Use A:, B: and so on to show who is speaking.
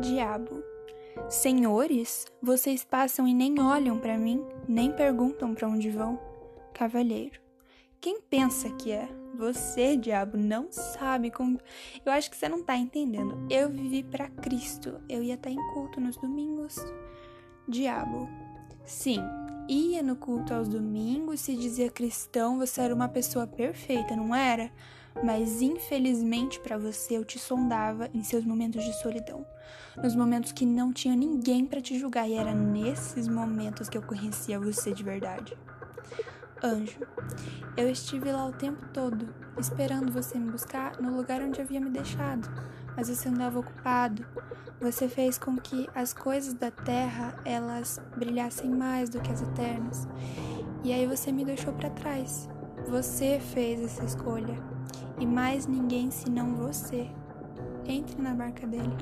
A: Diabo. Senhores, vocês passam e nem olham para mim, nem perguntam para onde vão. Cavalheiro. Quem pensa que é? Você, diabo, não sabe como. Eu acho que você não tá entendendo. Eu vivi para Cristo. Eu ia estar em culto nos domingos. Diabo. Sim, ia no culto aos domingos, se dizia cristão, você era uma pessoa perfeita, não era? Mas infelizmente para você eu te sondava em seus momentos de solidão, nos momentos que não tinha ninguém para te julgar e era nesses momentos que eu conhecia você de verdade. Anjo, eu estive lá o tempo todo, esperando você me buscar no lugar onde havia me deixado, mas você andava ocupado. Você fez com que as coisas da terra elas brilhassem mais do que as eternas. E aí você me deixou para trás. Você fez essa escolha e mais ninguém senão você. Entre na barca dele.